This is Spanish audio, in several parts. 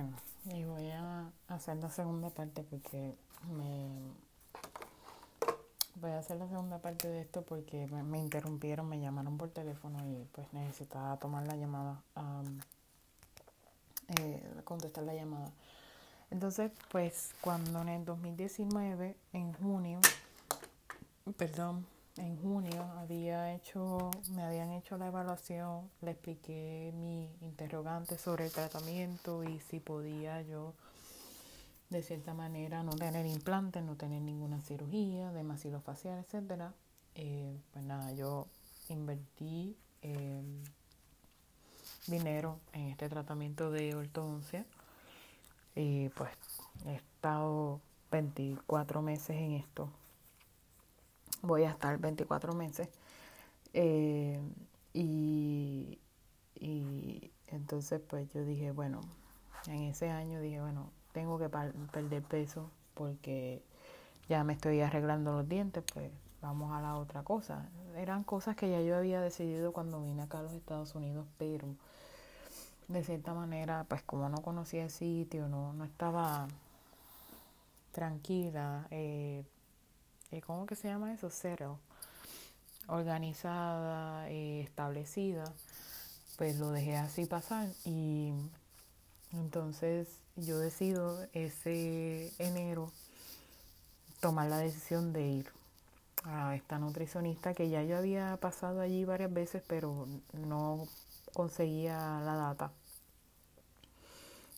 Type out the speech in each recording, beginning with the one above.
Bueno, y voy a hacer la segunda parte porque me... Voy a hacer la segunda parte de esto porque me, interrumpieron, me llamaron por teléfono y pues necesitaba tomar la llamada, eh, contestar la llamada. Entonces, pues cuando en el 2019, en junio, perdón, en junio había hecho, me habían hecho la evaluación, le expliqué mi interrogante sobre el tratamiento y si podía yo de cierta manera no tener implantes, no tener ninguna cirugía de maxilofacial, etcétera. Eh, pues nada, yo invertí eh, dinero en este tratamiento de ortodoncia y pues he estado 24 meses en esto voy a estar 24 meses. Eh, y, y entonces pues yo dije, bueno, en ese año dije, bueno, tengo que perder peso porque ya me estoy arreglando los dientes, pues vamos a la otra cosa. Eran cosas que ya yo había decidido cuando vine acá a los Estados Unidos, pero de cierta manera, pues como no conocía el sitio, no, no estaba tranquila, eh, eh, ¿cómo que se llama eso? Cero, organizada, eh, establecida, pues lo dejé así pasar y entonces yo decido ese enero tomar la decisión de ir a esta nutricionista que ya yo había pasado allí varias veces pero no conseguía la data.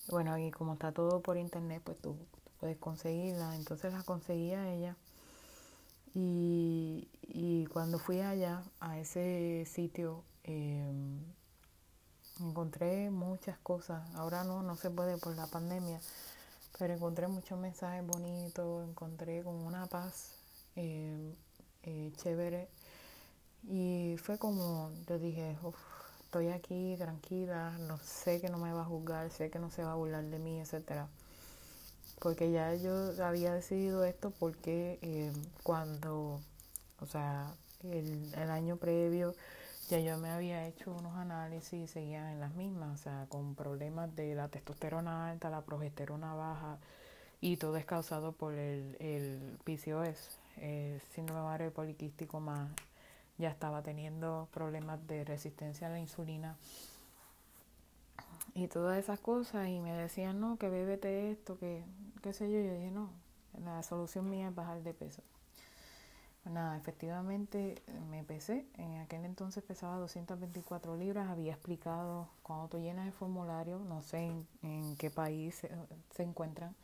Bueno, y como está todo por internet, pues tú puedes conseguirla. Entonces la conseguía ella y, y cuando fui allá, a ese sitio, em, encontré muchas cosas. Ahora no, no se puede por la pandemia, pero encontré muchos mensajes bonitos, encontré como una paz em, eh, chévere. Y fue como, yo dije, estoy aquí tranquila, no sé que no me va a juzgar, sé que no se va a burlar de mí, etcétera porque ya yo había decidido esto porque eh, cuando, o sea, el, el, año previo ya yo me había hecho unos análisis y seguían en las mismas, o sea, con problemas de la testosterona alta, la progesterona baja y todo es causado por el, el PCOS, el síndrome ovario poliquístico más, ya estaba teniendo problemas de resistencia a la insulina y todas esas cosas y me decían, no, que bébete esto, que qué sé yo. Yo dije, no, la solución mía es bajar de peso. Pues nada, efectivamente me pesé. En aquel entonces pesaba 224 libras. Había explicado cuando tú llenas el formulario, no sé en, qué país se, se, encuentran,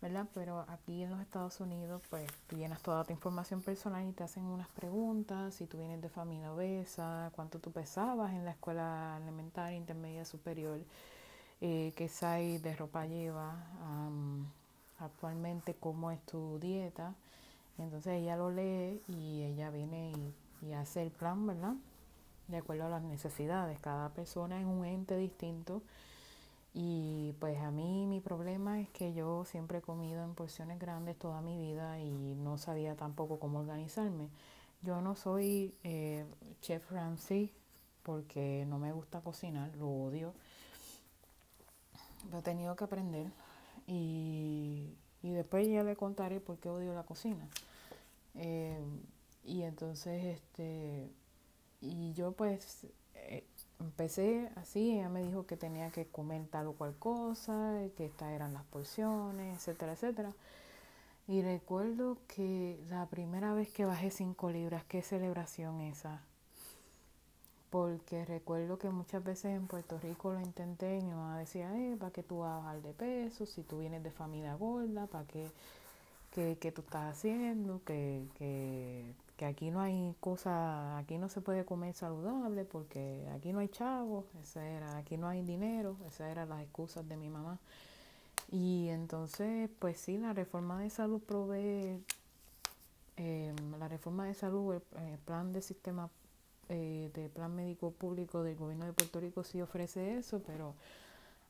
¿verdad? Pero aquí en los Estados Unidos, pues tú llenas toda tu información personal y te hacen unas preguntas. Si tú vienes de familia obesa, cuánto tú pesabas en la escuela elemental, intermedia, superior, eh, qué size de ropa lleva actualmente cómo es tu dieta. Entonces ella lo lee y ella viene y, hace el plan, ¿verdad? De acuerdo a las necesidades. Cada persona es un ente distinto. Y pues a mí mi problema es que yo siempre he comido en porciones grandes toda mi vida y no sabía tampoco cómo organizarme. Yo no soy eh, chef Ramsey porque no me gusta cocinar, lo odio. Lo he tenido que aprender y, después ya le contaré por qué odio la cocina. Eh, y entonces, este, y yo pues eh, empecé así, ella me dijo que tenía que comer tal o cual cosa, que estas eran las porciones, etcétera, etcétera. Y recuerdo que la primera vez que bajé 5 libras, qué celebración esa porque recuerdo que muchas veces en Puerto Rico lo intenté y mi mamá decía, eh, ¿para qué tú vas a bajar de peso? Si tú vienes de familia gorda, ¿para qué, qué, tú estás haciendo? Que, que, que aquí no hay cosa, aquí no se puede comer saludable porque aquí no hay chavos, esa era, aquí no hay dinero, esas eran las excusas de mi mamá. Y entonces, pues sí, la reforma de salud provee, eh, la reforma de salud, el plan de sistema eh, de plan médico público del gobierno de Puerto Rico sí ofrece eso, pero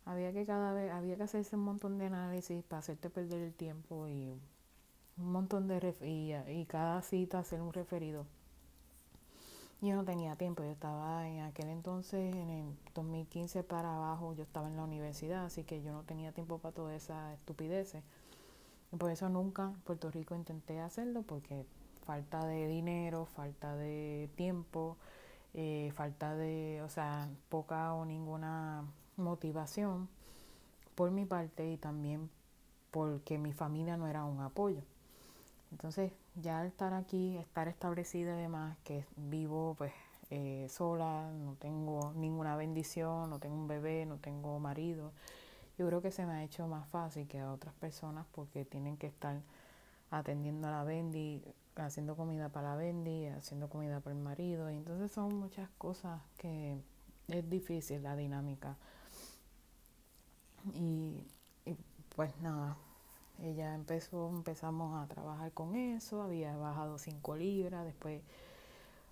había que cada vez, había que hacerse un montón de análisis para hacerte perder el tiempo y un montón de y, y cada cita hacer un referido. yo no tenía tiempo, yo estaba en aquel entonces, en el 2015 para abajo, yo estaba en la universidad, así que yo no tenía tiempo para toda esa estupideces. Y por eso nunca en Puerto Rico intenté hacerlo, porque falta de dinero, falta de tiempo, eh, falta de, o sea, poca o ninguna motivación por mi parte y también porque mi familia no era un apoyo. Entonces, ya al estar aquí, estar establecida además, que vivo pues eh, sola, no tengo ninguna bendición, no tengo un bebé, no tengo marido, yo creo que se me ha hecho más fácil que a otras personas porque tienen que estar atendiendo a la Bendy, haciendo comida para la Bendy, haciendo comida para el marido. Y entonces son muchas cosas que es difícil la dinámica. Y, y pues nada, ella empezó, empezamos a trabajar con eso, había bajado 5 libras, después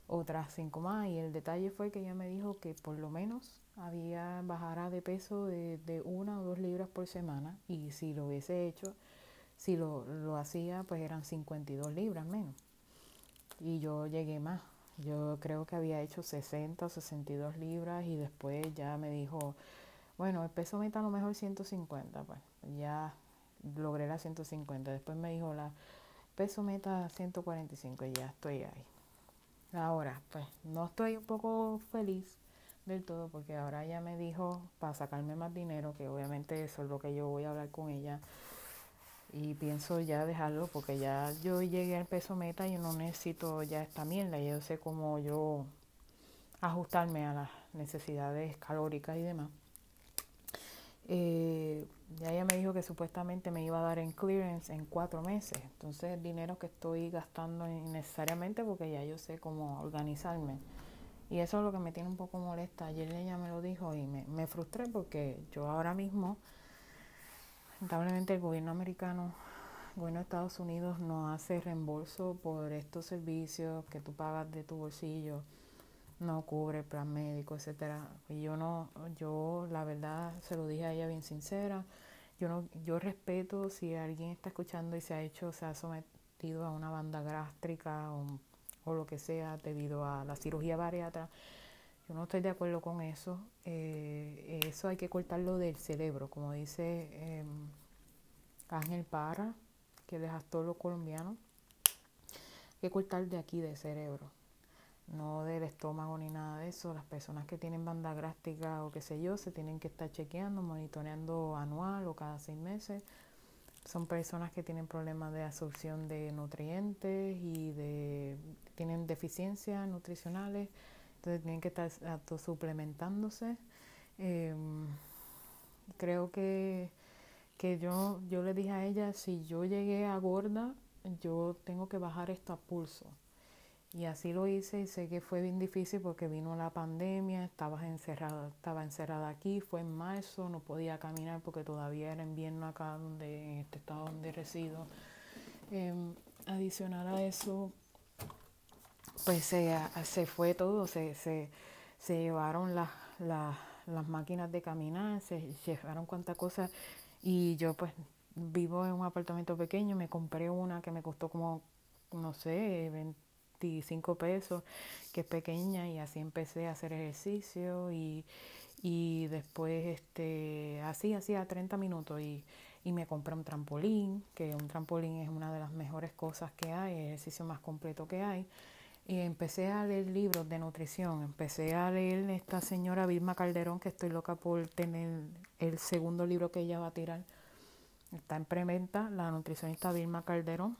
otras 5 más y el detalle fue que ella me dijo que por lo menos había bajara de peso de, de una o dos libras por semana y si lo hubiese hecho, si lo, lo hacía pues eran 52 libras menos y yo llegué más. Yo creo que había hecho 60 o 62 libras y después ya me dijo, bueno, el peso meta a lo mejor 150, pues ya logré la 150. Después me dijo la peso meta 145 y ya estoy ahí. Ahora, pues no estoy un poco feliz del todo porque ahora ella me dijo para sacarme más dinero, que obviamente eso es lo que yo voy a hablar con ella y pienso ya dejarlo porque ya yo llegué al peso meta y no necesito ya esta mierda, yo sé cómo yo ajustarme a las necesidades calóricas y demás. Eh, ya ella me dijo que supuestamente me iba a dar en clearance en cuatro meses. Entonces el dinero que estoy gastando innecesariamente porque ya yo sé cómo organizarme. Y eso es lo que me tiene un poco molesta. Ayer ella me lo dijo y me, me frustré porque yo ahora mismo, lamentablemente el gobierno americano, el gobierno de Estados Unidos no hace reembolso por estos servicios que tú pagas de tu bolsillo no cubre plan médico, etcétera. Y yo no, yo la verdad se lo dije a ella bien sincera. Yo no, yo respeto si alguien está escuchando y se ha hecho, se ha sometido a una banda gástrica o, o lo que sea debido a la cirugía bariátrica. Yo no estoy de acuerdo con eso. Eh, eso hay que cortarlo del cerebro, como dice eh, Ángel Para, que es los colombiano. Hay que cortar de aquí del cerebro no del estómago ni nada de eso. Las personas que tienen banda gástrica o qué sé yo se tienen que estar chequeando, monitoreando anual o cada seis meses. Son personas que tienen problemas de absorción de nutrientes y de tienen deficiencias nutricionales, entonces tienen que estar suplementándose. Em, creo que, que yo, yo le dije a ella, si yo llegué a gorda, yo tengo que bajar esto a pulso y así lo hice y sé que fue bien difícil porque vino la pandemia, estaba encerrada, estaba encerrada aquí, fue en marzo, no podía caminar porque todavía era invierno acá donde, en este estado donde resido. Em, adicional a eso, pues se, se fue todo, se, se, se llevaron las, las, las máquinas de caminar, se llevaron cuantas cosas y yo pues vivo en un apartamento pequeño, me compré una que me costó como, no sé, 20 25 pesos, que es pequeña, y así empecé a hacer ejercicio y, y después este, así hacía 30 minutos y, y me compré un trampolín, que un trampolín es una de las mejores cosas que hay, el ejercicio más completo que hay. Y empecé a leer libros de nutrición. Empecé a leer esta señora Vilma Calderón, que estoy loca por tener el segundo libro que ella va a tirar. Está en preventa, la nutricionista Vilma Calderón.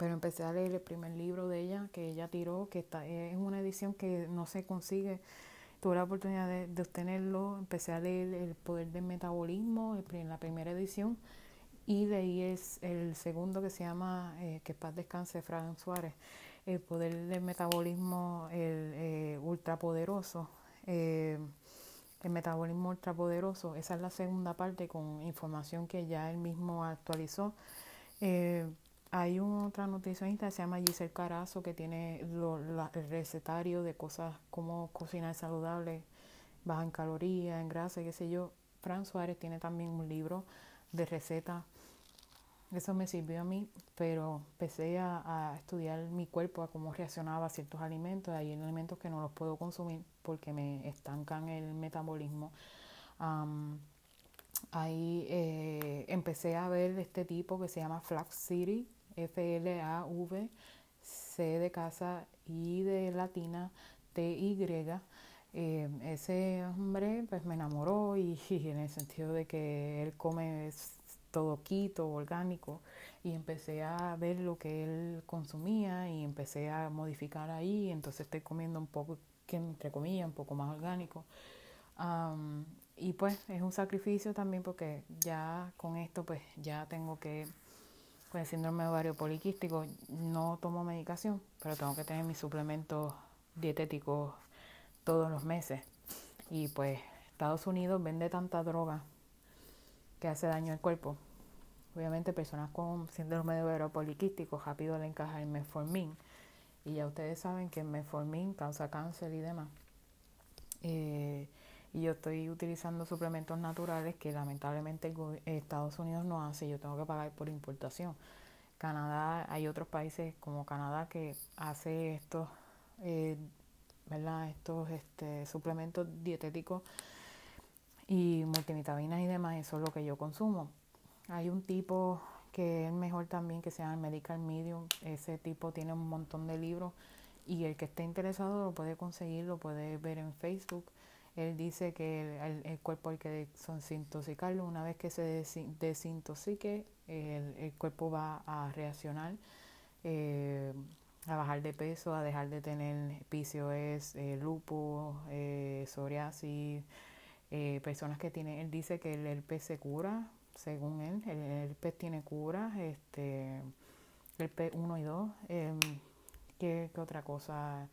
Pero empecé a leer el primer libro de ella que ella tiró, que está, es una edición que no se consigue. Tuve la oportunidad de, obtenerlo. Empecé a leer El Poder del Metabolismo en la primera edición. Y de ahí es el segundo que se llama, eh, que paz descanse, Fran Suárez, El Poder del Metabolismo el, eh, Ultrapoderoso. Eh, el metabolismo ultrapoderoso, esa es la segunda parte con información que ya él mismo actualizó. Eh, hay otra nutricionista que se llama Giselle Carazo que tiene el recetario de cosas como cocinar saludable, baja en calorías, en grasa, qué sé yo. Fran Suárez tiene también un libro de recetas eso me sirvió a mí, pero empecé a, estudiar mi cuerpo, a cómo reaccionaba a ciertos alimentos. Hay alimentos que no los puedo consumir porque me estancan el metabolismo. ahí eh, empecé a ver este tipo que se llama Flax City, F-L-A-V, C de casa, I de latina, T-Y. Eh, ese hombre pues me enamoró y, en el sentido de que él come todo quito, orgánico, y empecé a ver lo que él consumía y empecé a modificar ahí, entonces estoy comiendo un poco, que entre comillas, un poco más orgánico. y pues es un sacrificio también porque ya con esto pues ya tengo que, con el síndrome de ovario poliquístico, no tomo medicación, pero tengo que tener mis suplementos dietéticos todos los meses. Y pues Estados Unidos vende tanta droga que hace daño al cuerpo. Obviamente personas con síndrome de ovario poliquístico rápido le encaja el metformin. Y ya ustedes saben que el metformin causa cáncer y demás. Eh, y yo estoy utilizando suplementos naturales que lamentablemente Estados Unidos no hace. Yo tengo que pagar por importación. Canadá, hay otros países como Canadá que hace estos, eh, ¿verdad? Estos este, suplementos dietéticos y multivitaminas y demás, eso es lo que yo consumo. Hay un tipo que es mejor también que se llama Medical Medium, ese tipo tiene un montón de libros y el que esté interesado lo puede conseguir, lo puede ver en Facebook. Él dice que el, cuerpo hay que desintoxicarlo, una vez que se desintoxique, el, el cuerpo va a reaccionar. Eh, a bajar de peso, a dejar de tener PCOS, eh, lupus, eh, psoriasis, eh, personas que tienen, él dice que el herpes se cura, según él, el herpes tiene cura, este, el p 1 y 2, em, ¿qué, otra cosa?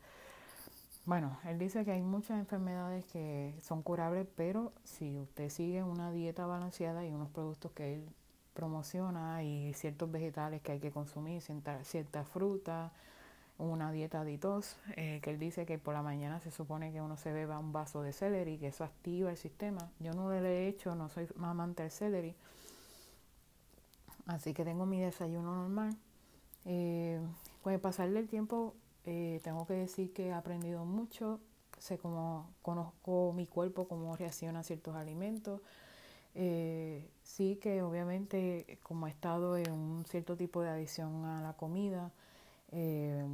Bueno, él dice que hay muchas enfermedades que son curables, pero si usted sigue una dieta balanceada y unos productos que él promociona y ciertos vegetales que hay que consumir, cierta, cierta fruta, una dieta ditos, eh, que él dice que por la mañana se supone que uno se beba un vaso de celery, que eso activa el sistema. Yo no lo he hecho, no soy amante del celery, así que tengo mi desayuno normal. Eh, con el pasar del tiempo, eh, tengo que decir que he aprendido mucho, sé cómo conozco mi cuerpo, cómo reacciona a ciertos alimentos. Eh, sí que obviamente como he estado en un cierto tipo de adicción a la comida, eh,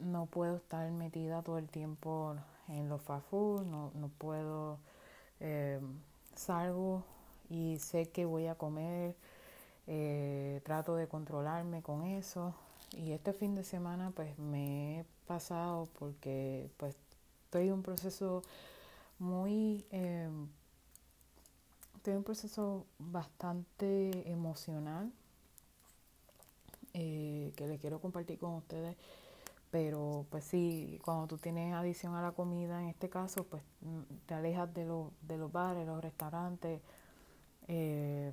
no puedo estar metida todo el tiempo en los fast food, no, no puedo, eh, salgo y sé que voy a comer, trato de controlarme con eso. Y este fin de semana pues me he pasado porque pues estoy en un proceso muy, estoy en un proceso bastante emocional eh, que les quiero compartir con ustedes. Pero pues sí, cuando tú tienes adición a la comida, en este caso, pues mm, te alejas de, de los bares, los restaurantes, eh,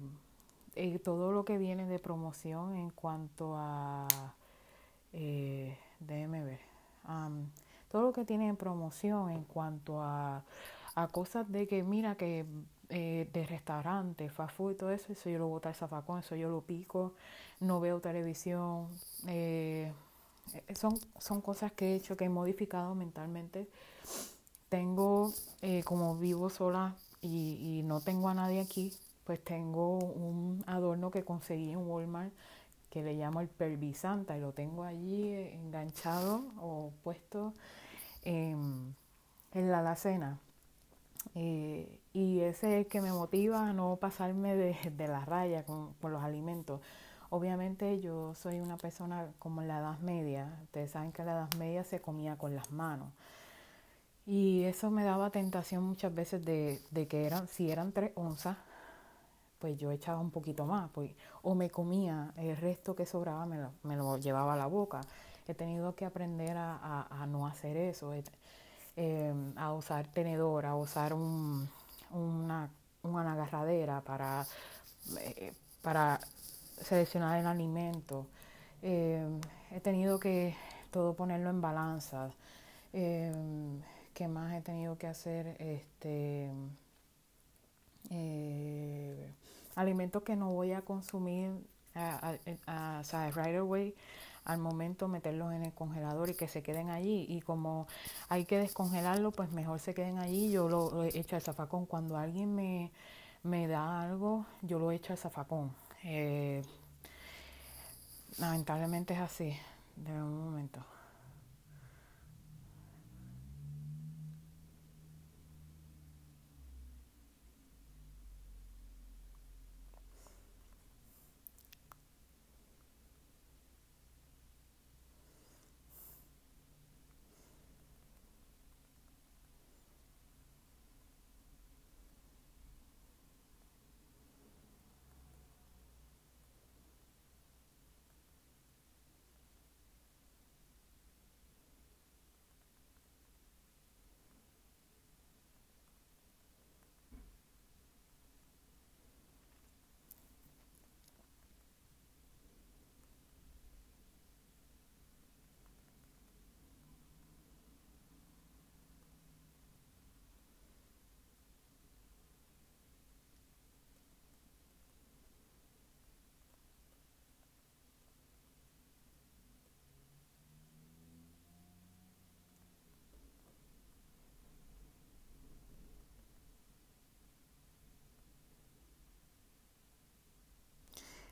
y todo lo que viene de promoción en cuanto a, eh, déjeme ver, todo lo que tiene en promoción en cuanto a, a cosas de que, mira, que eh, de restaurantes, fast food y todo eso, eso yo lo boto al zafacón, eso yo lo pico, no veo televisión. Eh, son, son cosas que he hecho, que he modificado mentalmente. Tengo, eh, como vivo sola y, no tengo a nadie aquí, pues tengo un adorno que conseguí en Walmart que le llamo el pervisanta y lo tengo allí enganchado o puesto en, la alacena. Eh, y ese es el que me motiva a no pasarme de, la raya con, los alimentos. Obviamente yo soy una persona como en la Edad Media. Ustedes saben que en la Edad Media se comía con las manos. Y eso me daba tentación muchas veces de, que eran, si eran tres onzas, pues yo echaba un poquito más. Pues, o me comía el resto que sobraba, me lo, llevaba a la boca. He tenido que aprender a, no hacer eso. Em, a usar tenedor, a usar un, una, una agarradera para, eh, seleccionar el alimento. Em, he tenido que todo ponerlo en balanza. Em, ¿Qué más he tenido que hacer? Este, eh, alimentos que no voy a consumir a, right away al momento meterlos en el congelador y que se queden allí. Y como hay que descongelarlo, pues mejor se queden allí. Yo lo, lo echo al zafacón. Cuando alguien me, me, da algo, yo lo echo al zafacón. Eh, lamentablemente es así. De un momento.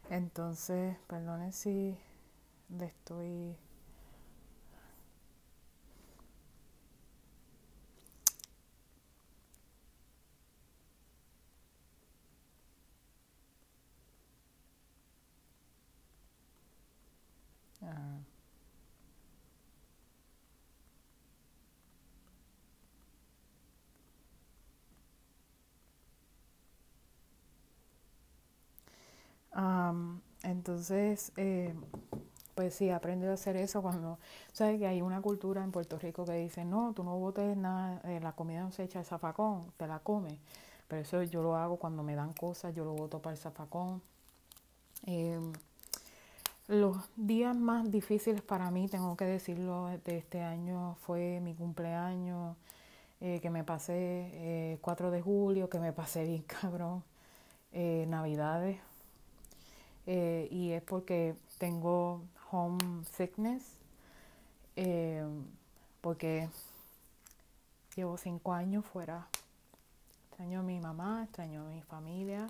Entonces, perdone si le estoy... entonces, eh, pues sí, aprendí a hacer eso cuando, sabes que hay una cultura en Puerto Rico que dice, no, tú no botes nada, eh, la comida no se echa al zafacón, te la comes. Pero eso yo lo hago cuando me dan cosas, yo lo boto para el zafacón. Em, los días más difíciles para mí, tengo que decirlo, de este año fue mi cumpleaños, eh, que me pasé 4 de julio, que me pasé bien cabrón, navidades eh, y es porque tengo home sickness, eh, porque llevo cinco años fuera. Extraño a mi mamá, extraño a mi familia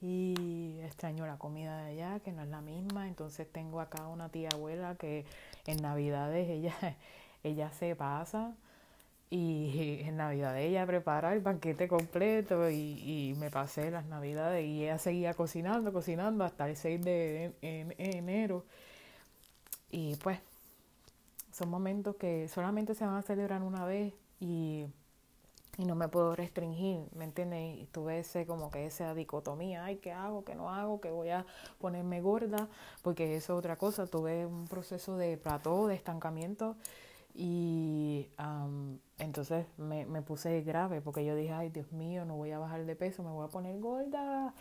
y extraño la comida de allá, que no es la misma. Entonces tengo acá una tía abuela que en Navidades ella, ella se pasa y en Navidad ella prepara el banquete completo y, me pasé las Navidades y ella seguía cocinando, cocinando hasta el 6 de enero. Y pues son momentos que solamente se van a celebrar una vez y, no me puedo restringir, ¿me entiendes? Y tuve ese como que esa dicotomía, ay, ¿qué hago? ¿Qué no hago? ¿Qué voy a ponerme gorda? Porque eso es otra cosa, tuve un proceso de plató, de estancamiento y entonces me, me, puse grave porque yo dije, ay Dios mío, no voy a bajar de peso, me voy a poner gorda.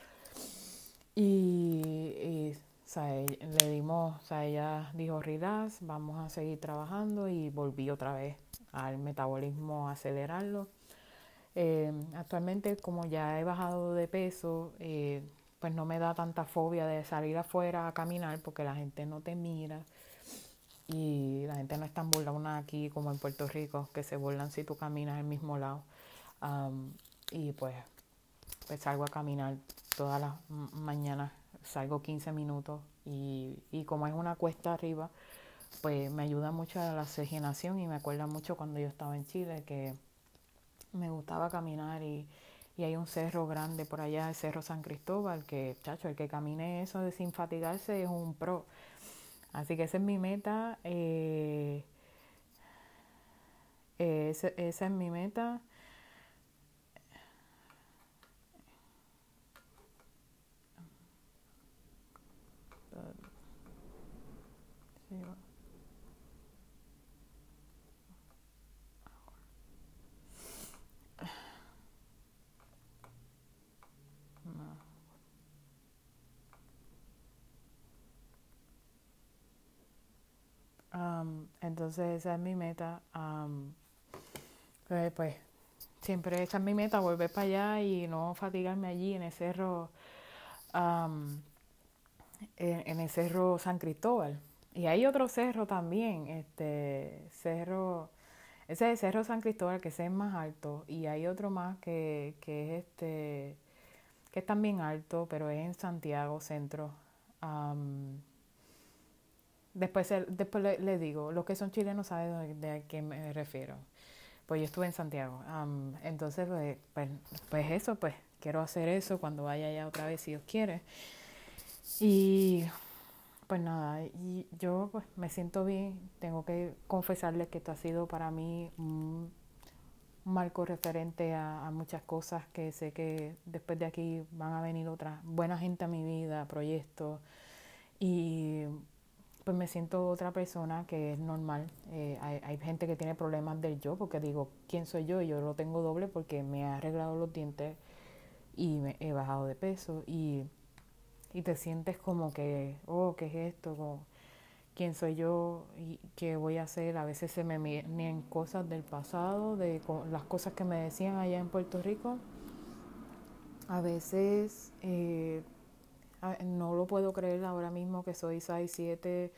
Y, le dimos, o sea, ella dijo, Ridas, vamos a seguir trabajando y volví otra vez al metabolismo, a acelerarlo. Eh, actualmente, como ya he bajado de peso, eh, pues no me da tanta fobia de salir afuera a caminar porque la gente no te mira y la gente no es tan burlona aquí como en Puerto Rico, que se burlan si tú caminas el mismo lado. y pues, pues salgo a caminar todas las mañanas, salgo 15 minutos y, y como es una cuesta arriba, pues me ayuda mucho a la oxigenación y me acuerda mucho cuando yo estaba en Chile que me gustaba caminar y, y hay un cerro grande por allá, el Cerro San Cristóbal, que, chacho, el que camine eso sin fatigarse es un pro. Así que esa es mi meta. Eh, eh, esa, esa es mi meta. Entonces esa es mi meta. pues, pues, siempre esa es mi meta, volver para allá y no fatigarme allí en el cerro en, el cerro San Cristóbal. Y hay otro cerro también, este cerro, ese es el cerro San Cristóbal, que es más alto, y hay otro más que, que es este, que es también alto, pero es en Santiago Centro. Después después le, digo, los que son chilenos saben de, a qué me refiero. Pues yo estuve en Santiago. entonces, pues, pues, pues eso, pues quiero hacer eso cuando vaya allá otra vez, si Dios quiere. Y pues nada, y yo pues me siento bien, tengo que confesarles que esto ha sido para mí un marco referente a, muchas cosas que sé que después de aquí van a venir otras buena gente a mi vida, proyectos y pues me siento otra persona que es normal. Eh, hay, hay, gente que tiene problemas del yo porque digo, ¿quién soy yo? Yo lo tengo doble porque me he arreglado los dientes y me he bajado de peso y y te sientes como que, oh, ¿qué es esto? ¿Quién soy yo y qué voy a hacer? A veces se me vienen cosas del pasado, de las cosas que me decían allá en Puerto Rico. A veces eh, no lo puedo creer ahora mismo que soy 6, 7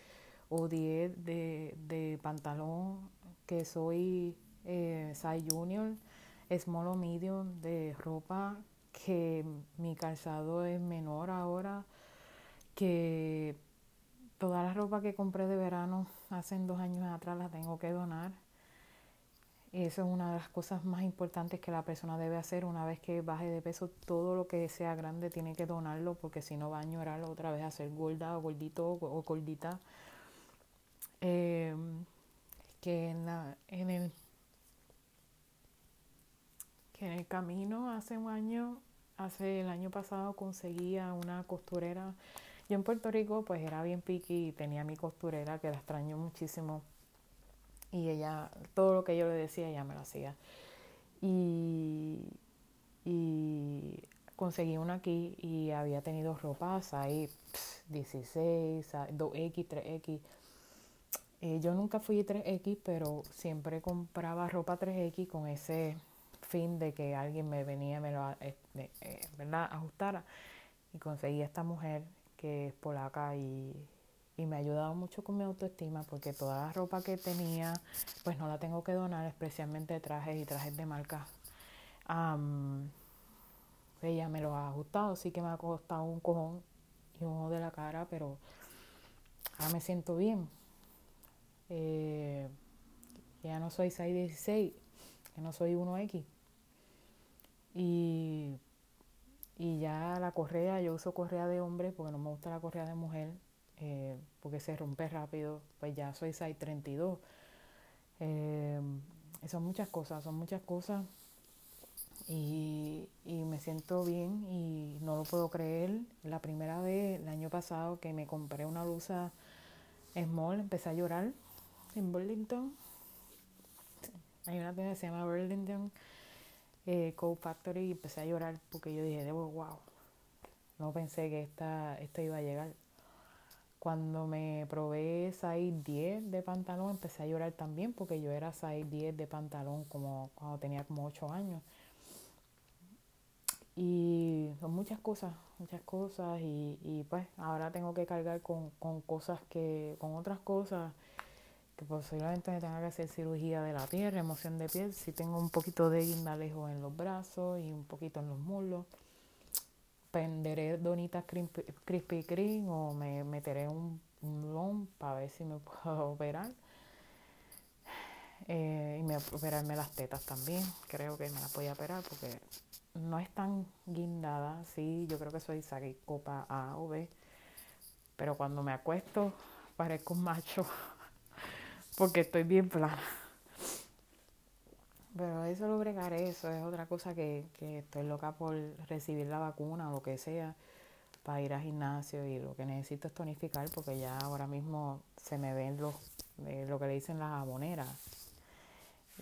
o 10 de, de pantalón, que soy eh, size junior, small o medium de ropa, que mi calzado es menor ahora, que toda la ropa que compré de verano hace dos años atrás la tengo que donar. Eso es una de las cosas más importantes que la persona debe hacer una vez que baje de peso. Todo lo que sea grande tiene que donarlo porque si no va a añorar otra vez a ser gorda o gordito o gordita. Eh, que en, la, en el que en el camino hace un año, hace el año pasado conseguía una costurera. Yo en Puerto Rico pues era bien piqui y tenía mi costurera que la extraño muchísimo. Y ella, todo lo que yo le decía, ella me lo hacía. Y, y conseguí una aquí y había tenido ropas ahí 16, 2X, 3X. yo nunca fui 3X, pero siempre compraba ropa 3X con ese fin de que alguien me venía me lo eh, eh, ¿verdad? ajustara y conseguí a esta mujer que es polaca y, y me ha ayudado mucho con mi autoestima porque toda la ropa que tenía pues no la tengo que donar especialmente trajes y trajes de marca ella me lo ha ajustado sí que me ha costado un cojón y un ojo de la cara pero ahora me siento bien. Eh, ya no soy 616 que no soy 1X y, y ya la correa, yo uso correa de hombre porque no me gusta la correa de mujer, eh, porque se rompe rápido, pues ya soy 632. Eh, son muchas cosas, son muchas cosas. Y, y, me siento bien y no lo puedo creer. La primera vez, el año pasado, que me compré una blusa small, empecé a llorar en Burlington. Hay una tienda que se llama Burlington eh, Factory y empecé a llorar porque yo dije, wow, no pensé que esta, esto iba a llegar. Cuando me probé size 10 de pantalón empecé a llorar también porque yo era size 10 de pantalón como cuando tenía como 8 años. Y son muchas cosas, muchas cosas y, y pues ahora tengo que cargar con, con cosas que, con otras cosas que posiblemente me tenga que hacer cirugía de la piel, remoción de piel, si tengo un poquito de guindalejo en los brazos y un poquito en los muslos. Penderé donitas crispy cream o me meteré un, un para ver si me puedo operar. Eh, y me operarme las tetas también. Creo que me las voy a operar porque no es tan guindada. Sí, yo creo que soy copa A o B. Pero cuando me acuesto parezco un macho porque estoy bien plana. Pero eso lo bregaré, eso es otra cosa que, que estoy loca por recibir la vacuna o lo que sea para ir al gimnasio y lo que necesito es tonificar porque ya ahora mismo se me ven los, eh, lo que le dicen las jaboneras.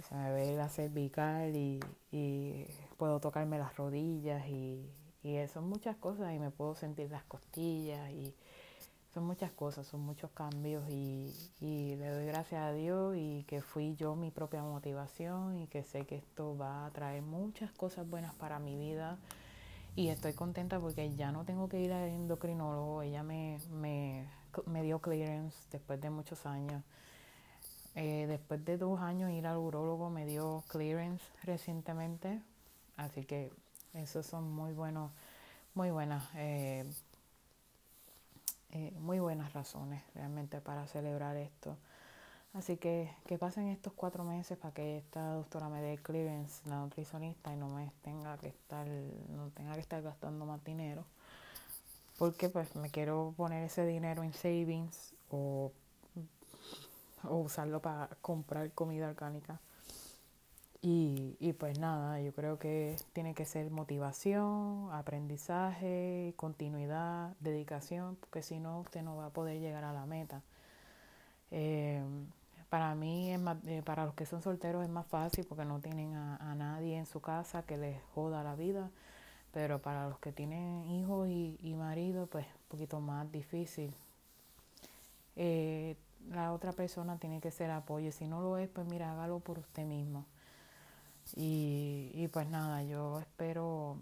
Se me ve la cervical y, y puedo tocarme las rodillas y, y son muchas cosas y me puedo sentir las costillas y son muchas cosas, son muchos cambios y, le doy gracias a Dios y que fui yo mi propia motivación y que sé que esto va a traer muchas cosas buenas para mi vida. Y estoy contenta porque ya no tengo que ir al endocrinólogo, ella me, me, me dio clearance después de muchos años. Eh, después de dos años ir al urólogo me dio clearance recientemente, así que esos son muy buenos, muy buenas, eh, eh, muy buenas razones realmente para celebrar esto. Así que que pasen estos cuatro meses para que esta doctora me dé clearance, la nutricionista, y no me tenga que estar, no tenga que estar gastando más dinero. Porque pues me quiero poner ese dinero en savings o, o usarlo para comprar comida orgánica. Y, y pues nada, yo creo que tiene que ser motivación, aprendizaje, continuidad, dedicación, porque si no usted no va a poder llegar a la meta. Eh, para mí, es más, eh, para los que son solteros es más fácil porque no tienen a, nadie en su casa que les joda la vida, pero para los que tienen hijos y, y marido, pues un poquito más difícil. Eh, la otra persona tiene que ser apoyo, si no lo es, pues mira, hágalo por usted mismo. Y, y pues nada, yo espero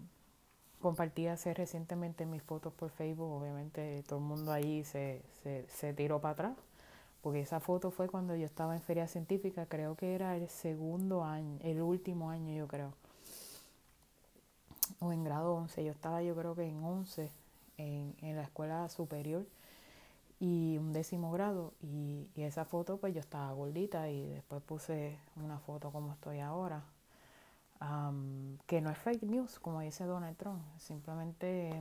compartí hace recientemente mis fotos por Facebook, obviamente todo el mundo ahí se, se, se tiró para atrás porque esa foto fue cuando yo estaba en feria científica, creo que era el segundo año, el último año yo creo, o en grado 11, yo estaba yo creo que en 11 en, en la escuela superior y un décimo grado. Y, y, esa foto pues yo estaba gordita y después puse una foto como estoy ahora, um, que no es fake news como dice Donald Trump, simplemente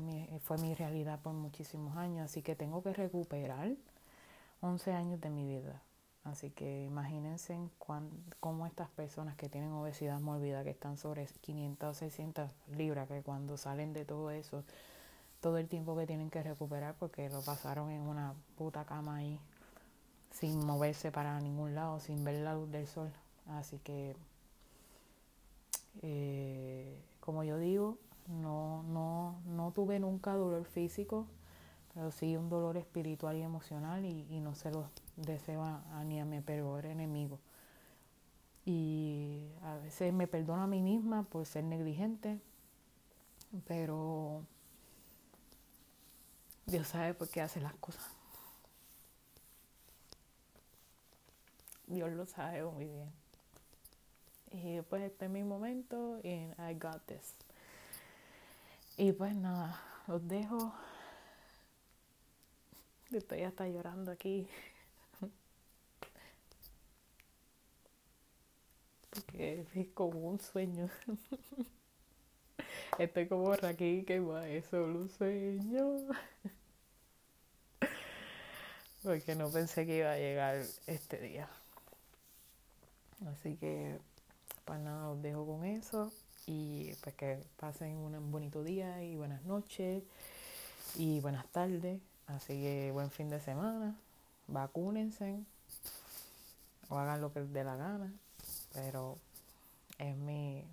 fue mi realidad por muchísimos años, así que tengo que recuperar 11 años de mi vida. Así que imagínense cuán, cómo estas personas que tienen obesidad mórbida, que están sobre 500 o 600 libras, que cuando salen de todo eso, todo el tiempo que tienen que recuperar porque lo pasaron en una puta cama ahí, sin moverse para ningún lado, sin ver la luz del sol. Así que, eh, como yo digo, no, no, no tuve nunca dolor físico pero sí un dolor espiritual y emocional y, y no se lo deseo a, a, ni a mi peor enemigo. Y a veces me perdono a mí misma por ser negligente, pero Dios sabe por qué hace las cosas. Dios lo sabe muy bien. Y pues este es mi momento y I got this. Y pues nada, los dejo. Estoy hasta llorando aquí. Porque es como un sueño. Estoy como Raquel que va, es solo un sueño. Porque no pensé que iba a llegar este día. Así que, pues nada, os dejo con eso. Y pues que pasen un bonito día y buenas noches y buenas tardes. Así que buen fin de semana, vacúnense o hagan lo que les dé la gana, pero es mi,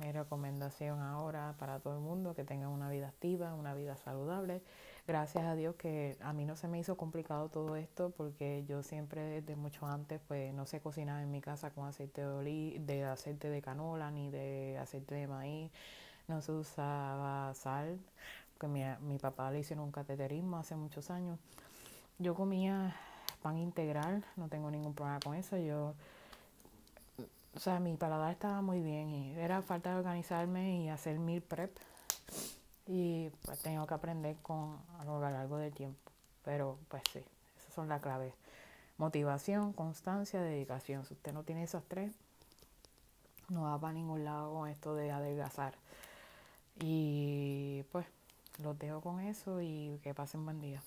mi recomendación ahora para todo el mundo que tengan una vida activa, una vida saludable. Gracias a Dios que a mí no se me hizo complicado todo esto porque yo siempre desde mucho antes pues no se cocinaba en mi casa con aceite de, oli de aceite de canola ni de aceite de maíz, no se usaba sal que mi, mi papá le hicieron un cateterismo hace muchos años. Yo comía pan integral, no tengo ningún problema con eso. Yo, o sea, mi paladar estaba muy bien y era falta de organizarme y hacer meal prep. Y pues tengo que aprender con a lo largo del tiempo. Pero pues sí, esas son las claves. Motivación, constancia, dedicación. Si usted no tiene esas tres, no va para ningún lado con esto de adelgazar. Y pues los dejo con eso y que pasen buen día.